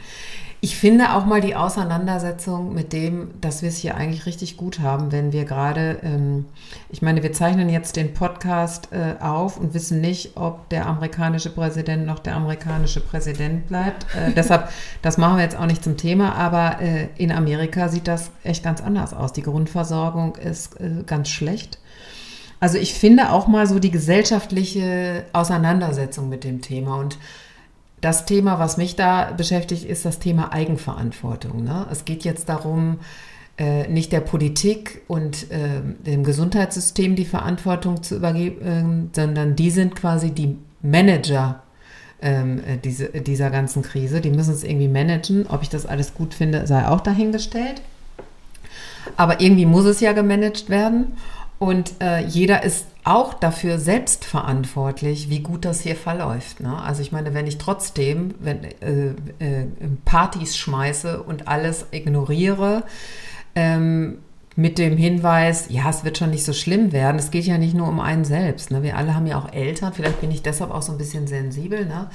Ich finde auch mal die Auseinandersetzung mit dem, dass wir es hier eigentlich richtig gut haben, wenn wir gerade, ähm, ich meine, wir zeichnen jetzt den Podcast äh, auf und wissen nicht, ob der amerikanische Präsident noch der amerikanische Präsident bleibt. Äh, deshalb, das machen wir jetzt auch nicht zum Thema, aber äh, in Amerika sieht das echt ganz anders aus. Die Grundversorgung ist äh, ganz schlecht. Also ich finde auch mal so die gesellschaftliche Auseinandersetzung mit dem Thema und das Thema, was mich da beschäftigt, ist das Thema Eigenverantwortung. Ne? Es geht jetzt darum, äh, nicht der Politik und äh, dem Gesundheitssystem die Verantwortung zu übergeben, äh, sondern die sind quasi die Manager ähm, äh, diese, dieser ganzen Krise. Die müssen es irgendwie managen. Ob ich das alles gut finde, sei auch dahingestellt. Aber irgendwie muss es ja gemanagt werden. Und äh, jeder ist auch dafür selbst verantwortlich, wie gut das hier verläuft. Ne? Also ich meine, wenn ich trotzdem wenn, äh, äh, Partys schmeiße und alles ignoriere, ähm, mit dem Hinweis, ja, es wird schon nicht so schlimm werden. Es geht ja nicht nur um einen selbst. Ne? Wir alle haben ja auch Eltern. Vielleicht bin ich deshalb auch so ein bisschen sensibel. Ne?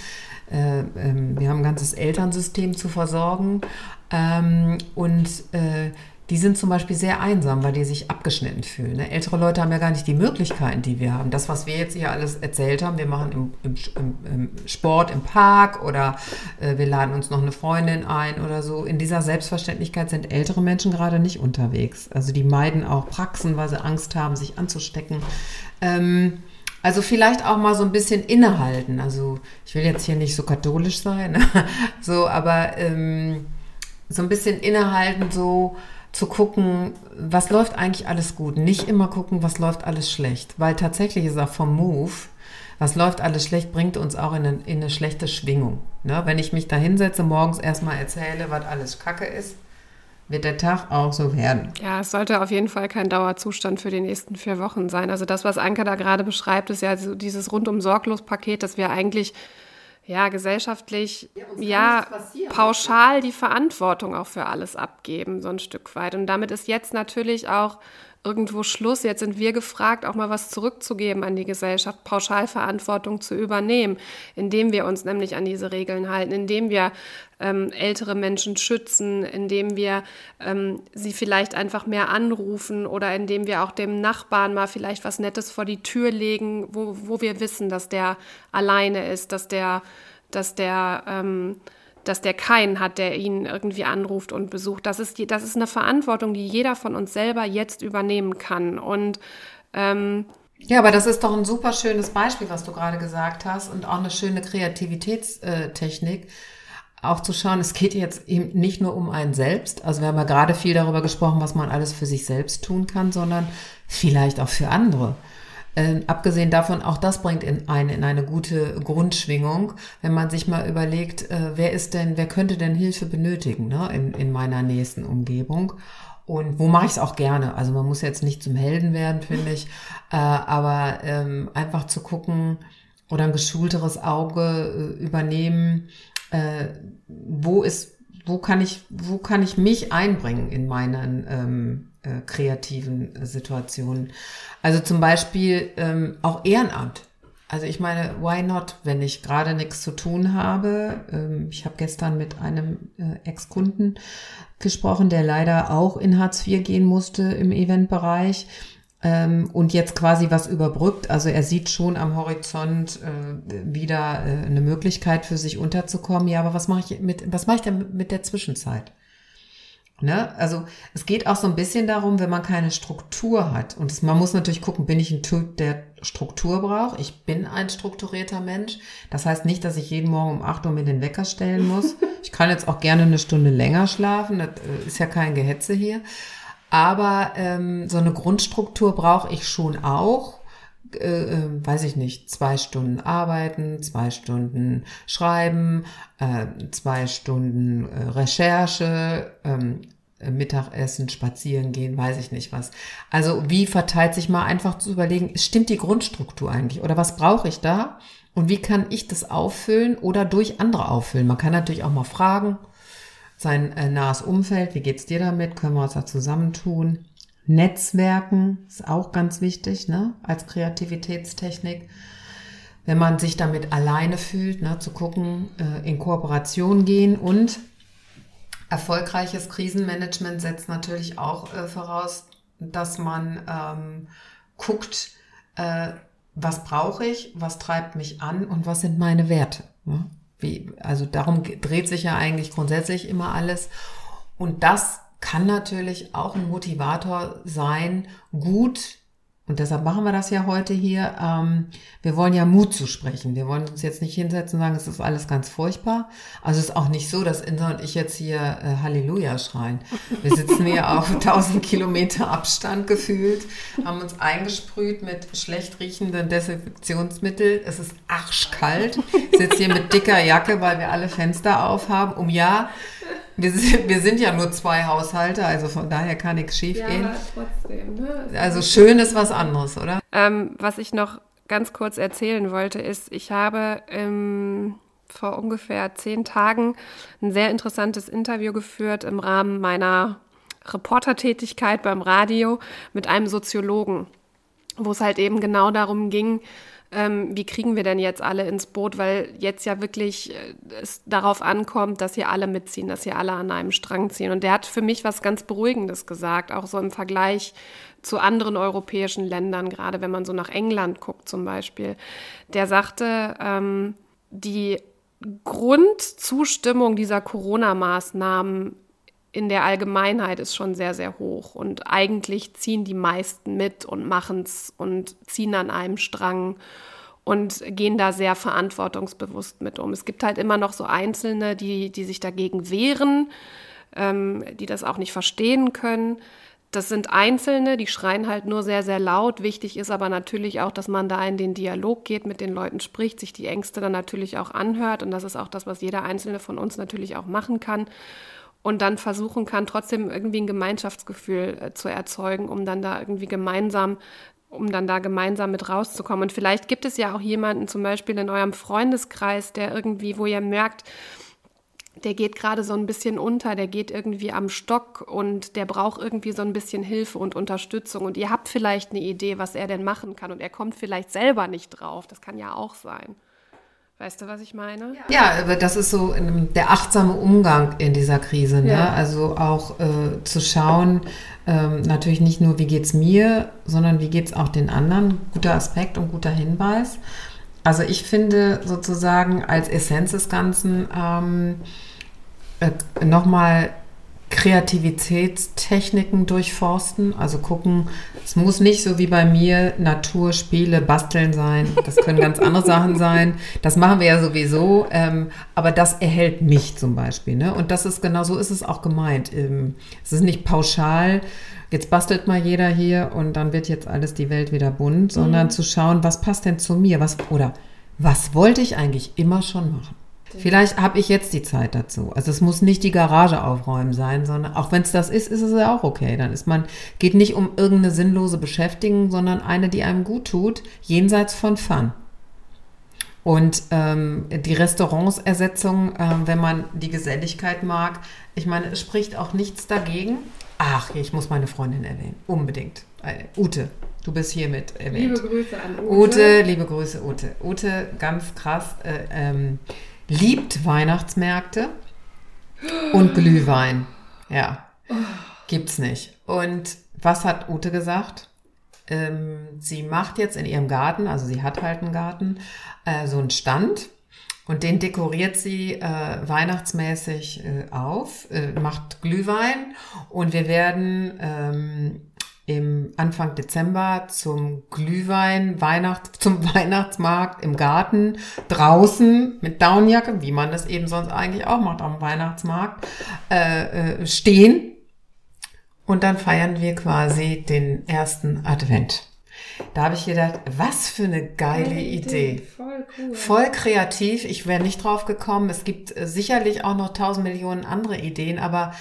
Äh, ähm, wir haben ein ganzes Elternsystem zu versorgen. Ähm, und äh, die sind zum Beispiel sehr einsam, weil die sich abgeschnitten fühlen. Ne? Ältere Leute haben ja gar nicht die Möglichkeiten, die wir haben. Das, was wir jetzt hier alles erzählt haben, wir machen im, im, im Sport im Park oder äh, wir laden uns noch eine Freundin ein oder so. In dieser Selbstverständlichkeit sind ältere Menschen gerade nicht unterwegs. Also die meiden auch Praxen, weil sie Angst haben, sich anzustecken. Ähm, Also vielleicht auch mal so ein bisschen innehalten. Also ich will jetzt hier nicht so katholisch sein, so, aber ähm, so ein bisschen innehalten, so zu gucken, was läuft eigentlich alles gut. Nicht immer gucken, was läuft alles schlecht. Weil tatsächlich ist auch vom Move, was läuft alles schlecht, bringt uns auch in eine, in eine schlechte Schwingung. Ne? Wenn ich mich da hinsetze, morgens erstmal erzähle, was alles Kacke ist, wird der Tag auch so werden. Ja, es sollte auf jeden Fall kein Dauerzustand für die nächsten vier Wochen sein. Also das, was Anke da gerade beschreibt, ist ja so dieses rundum sorglos Paket, das wir eigentlich ja, gesellschaftlich, ja, ja pauschal die Verantwortung auch für alles abgeben, so ein Stück weit. Und damit ist jetzt natürlich auch irgendwo Schluss. Jetzt sind wir gefragt, auch mal was zurückzugeben an die Gesellschaft, Pauschalverantwortung zu übernehmen, indem wir uns nämlich an diese Regeln halten, indem wir ähm, ältere Menschen schützen, indem wir ähm, sie vielleicht einfach mehr anrufen oder indem wir auch dem Nachbarn mal vielleicht was Nettes vor die Tür legen, wo, wo wir wissen, dass der alleine ist, dass der, dass der ähm, dass der keinen hat, der ihn irgendwie anruft und besucht. Das ist, das ist eine Verantwortung, die jeder von uns selber jetzt übernehmen kann. Und ähm, ja, aber das ist doch ein super schönes Beispiel, was du gerade gesagt hast und auch eine schöne Kreativitätstechnik. Auch zu schauen, es geht jetzt eben nicht nur um einen selbst. Also wir haben ja gerade viel darüber gesprochen, was man alles für sich selbst tun kann, sondern vielleicht auch für andere. Äh, abgesehen davon, auch das bringt in eine, in eine gute Grundschwingung, wenn man sich mal überlegt, äh, wer ist denn, wer könnte denn Hilfe benötigen ne, in, in meiner nächsten Umgebung. Und wo mache ich es auch gerne? Also man muss jetzt nicht zum Helden werden, finde ich, äh, aber ähm, einfach zu gucken oder ein geschulteres Auge äh, übernehmen, äh, wo ist, wo kann ich, wo kann ich mich einbringen in meinen ähm, äh, kreativen Situationen. Also zum Beispiel ähm, auch Ehrenamt. Also ich meine, why not, wenn ich gerade nichts zu tun habe? Ähm, ich habe gestern mit einem äh, Ex-Kunden gesprochen, der leider auch in Hartz IV gehen musste im Eventbereich ähm, und jetzt quasi was überbrückt. Also er sieht schon am Horizont äh, wieder äh, eine Möglichkeit für sich unterzukommen. Ja, aber was mache ich mit, was mache ich denn mit der Zwischenzeit? Ne? Also es geht auch so ein bisschen darum, wenn man keine Struktur hat. Und das, man muss natürlich gucken, bin ich ein Typ, der Struktur braucht? Ich bin ein strukturierter Mensch. Das heißt nicht, dass ich jeden Morgen um 8 Uhr mir den Wecker stellen muss. Ich kann jetzt auch gerne eine Stunde länger schlafen. Das äh, ist ja kein Gehetze hier. Aber ähm, so eine Grundstruktur brauche ich schon auch. Äh, äh, weiß ich nicht, zwei Stunden arbeiten, zwei Stunden schreiben, äh, zwei Stunden äh, Recherche, ähm, Mittagessen, spazieren gehen, weiß ich nicht was. Also wie verteilt sich mal einfach zu überlegen, stimmt die Grundstruktur eigentlich oder was brauche ich da und wie kann ich das auffüllen oder durch andere auffüllen? Man kann natürlich auch mal fragen, sein äh, nahes Umfeld, wie geht's dir damit? Können wir uns da zusammentun? Netzwerken ist auch ganz wichtig, ne, als Kreativitätstechnik. Wenn man sich damit alleine fühlt, ne, zu gucken, äh, in Kooperation gehen und erfolgreiches Krisenmanagement setzt natürlich auch äh, voraus, dass man ähm, guckt, äh, was brauche ich, was treibt mich an und was sind meine Werte. Ne? Wie, also darum dreht sich ja eigentlich grundsätzlich immer alles. Und das kann natürlich auch ein Motivator sein, gut und deshalb machen wir das ja heute hier. Ähm, wir wollen ja Mut zu sprechen. Wir wollen uns jetzt nicht hinsetzen und sagen, es ist alles ganz furchtbar. Also es ist auch nicht so, dass Insa und ich jetzt hier äh, Halleluja schreien. Wir sitzen hier auf 1000 Kilometer Abstand gefühlt, haben uns eingesprüht mit schlecht riechenden Desinfektionsmittel. Es ist arschkalt. Ich sitze hier mit dicker Jacke, weil wir alle Fenster aufhaben. Um ja wir sind, wir sind ja nur zwei Haushalte, also von daher kann nichts schief ja, gehen. Trotzdem, ne? Also schön ist was anderes, oder? Ähm, was ich noch ganz kurz erzählen wollte, ist, ich habe ähm, vor ungefähr zehn Tagen ein sehr interessantes Interview geführt im Rahmen meiner Reportertätigkeit beim Radio mit einem Soziologen, wo es halt eben genau darum ging, ähm, wie kriegen wir denn jetzt alle ins Boot, weil jetzt ja wirklich äh, es darauf ankommt, dass hier alle mitziehen, dass hier alle an einem Strang ziehen. Und der hat für mich was ganz Beruhigendes gesagt, auch so im Vergleich zu anderen europäischen Ländern, gerade wenn man so nach England guckt zum Beispiel. Der sagte, ähm, die Grundzustimmung dieser Corona-Maßnahmen in der Allgemeinheit ist schon sehr, sehr hoch. Und eigentlich ziehen die meisten mit und machen es und ziehen an einem Strang und gehen da sehr verantwortungsbewusst mit um. Es gibt halt immer noch so Einzelne, die, die sich dagegen wehren, ähm, die das auch nicht verstehen können. Das sind Einzelne, die schreien halt nur sehr, sehr laut. Wichtig ist aber natürlich auch, dass man da in den Dialog geht, mit den Leuten spricht, sich die Ängste dann natürlich auch anhört. Und das ist auch das, was jeder Einzelne von uns natürlich auch machen kann. Und dann versuchen kann, trotzdem irgendwie ein Gemeinschaftsgefühl äh, zu erzeugen, um dann da irgendwie gemeinsam um dann da gemeinsam mit rauszukommen. Und vielleicht gibt es ja auch jemanden zum Beispiel in eurem Freundeskreis, der irgendwie, wo ihr merkt, der geht gerade so ein bisschen unter, der geht irgendwie am Stock und der braucht irgendwie so ein bisschen Hilfe und Unterstützung. Und ihr habt vielleicht eine Idee, was er denn machen kann und er kommt vielleicht selber nicht drauf. Das kann ja auch sein. Weißt du, was ich meine? Ja, aber das ist so der achtsame Umgang in dieser Krise. Ne? Ja. Also auch äh, zu schauen, ähm, natürlich nicht nur, wie geht es mir, sondern wie geht es auch den anderen. Guter Aspekt und guter Hinweis. Also ich finde sozusagen als Essenz des Ganzen ähm, äh, nochmal Kreativitätstechniken durchforsten, also gucken, es muss nicht so wie bei mir Natur, Spiele, Basteln sein, das können ganz andere Sachen sein, das machen wir ja sowieso, ähm, aber das erhält mich zum Beispiel, ne? und das ist genau so ist es auch gemeint, ähm, es ist nicht pauschal, jetzt bastelt mal jeder hier und dann wird jetzt alles die Welt wieder bunt, sondern mhm. zu schauen, was passt denn zu mir, was, oder was wollte ich eigentlich immer schon machen? Vielleicht habe ich jetzt die Zeit dazu. Also es muss nicht die Garage aufräumen sein, sondern auch wenn es das ist, ist es ja auch okay. Dann ist man, geht nicht um irgendeine sinnlose Beschäftigung, sondern eine, die einem gut tut, jenseits von Fun. Und ähm, die Restaurantsersetzung, äh, wenn man die Geselligkeit mag, ich meine, es spricht auch nichts dagegen. Ach, ich muss meine Freundin erwähnen. Unbedingt. Äh, Ute, du bist hiermit erwähnt. Liebe Grüße an Ute. Ute, liebe Grüße, Ute. Ute, ganz krass. Äh, ähm, liebt Weihnachtsmärkte und Glühwein. Ja, gibt's nicht. Und was hat Ute gesagt? Ähm, sie macht jetzt in ihrem Garten, also sie hat halt einen Garten, äh, so einen Stand und den dekoriert sie äh, weihnachtsmäßig äh, auf, äh, macht Glühwein und wir werden ähm, im Anfang Dezember zum Glühwein, Weihnacht, zum Weihnachtsmarkt im Garten, draußen mit Downjacke, wie man das eben sonst eigentlich auch macht am Weihnachtsmarkt, äh, äh, stehen. Und dann feiern wir quasi den ersten Advent. Da habe ich gedacht, was für eine geile Idee. Idee. Voll cool. Voll kreativ. Ich wäre nicht drauf gekommen. Es gibt äh, sicherlich auch noch tausend Millionen andere Ideen, aber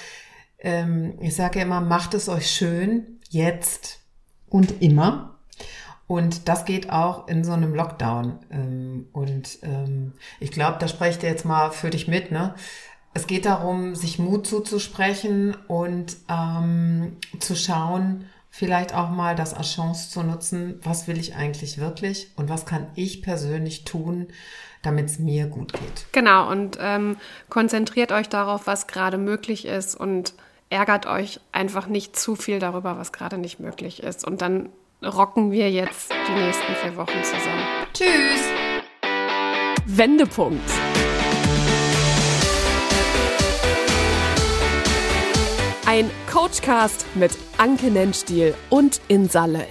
ähm, ich sage ja immer, macht es euch schön jetzt und immer. Und das geht auch in so einem Lockdown. Ähm, und ähm, ich glaube, da spreche ich jetzt mal für dich mit. Ne? Es geht darum, sich Mut zuzusprechen und ähm, zu schauen, vielleicht auch mal das als Chance zu nutzen, was will ich eigentlich wirklich und was kann ich persönlich tun, damit es mir gut geht. Genau, und ähm, konzentriert euch darauf, was gerade möglich ist und ärgert euch einfach nicht zu viel darüber, was gerade nicht möglich ist. Und dann rocken wir jetzt die nächsten vier Wochen zusammen. Tschüss! Wendepunkt. Ein Coachcast mit Anke Nennstiel und Insa Löll.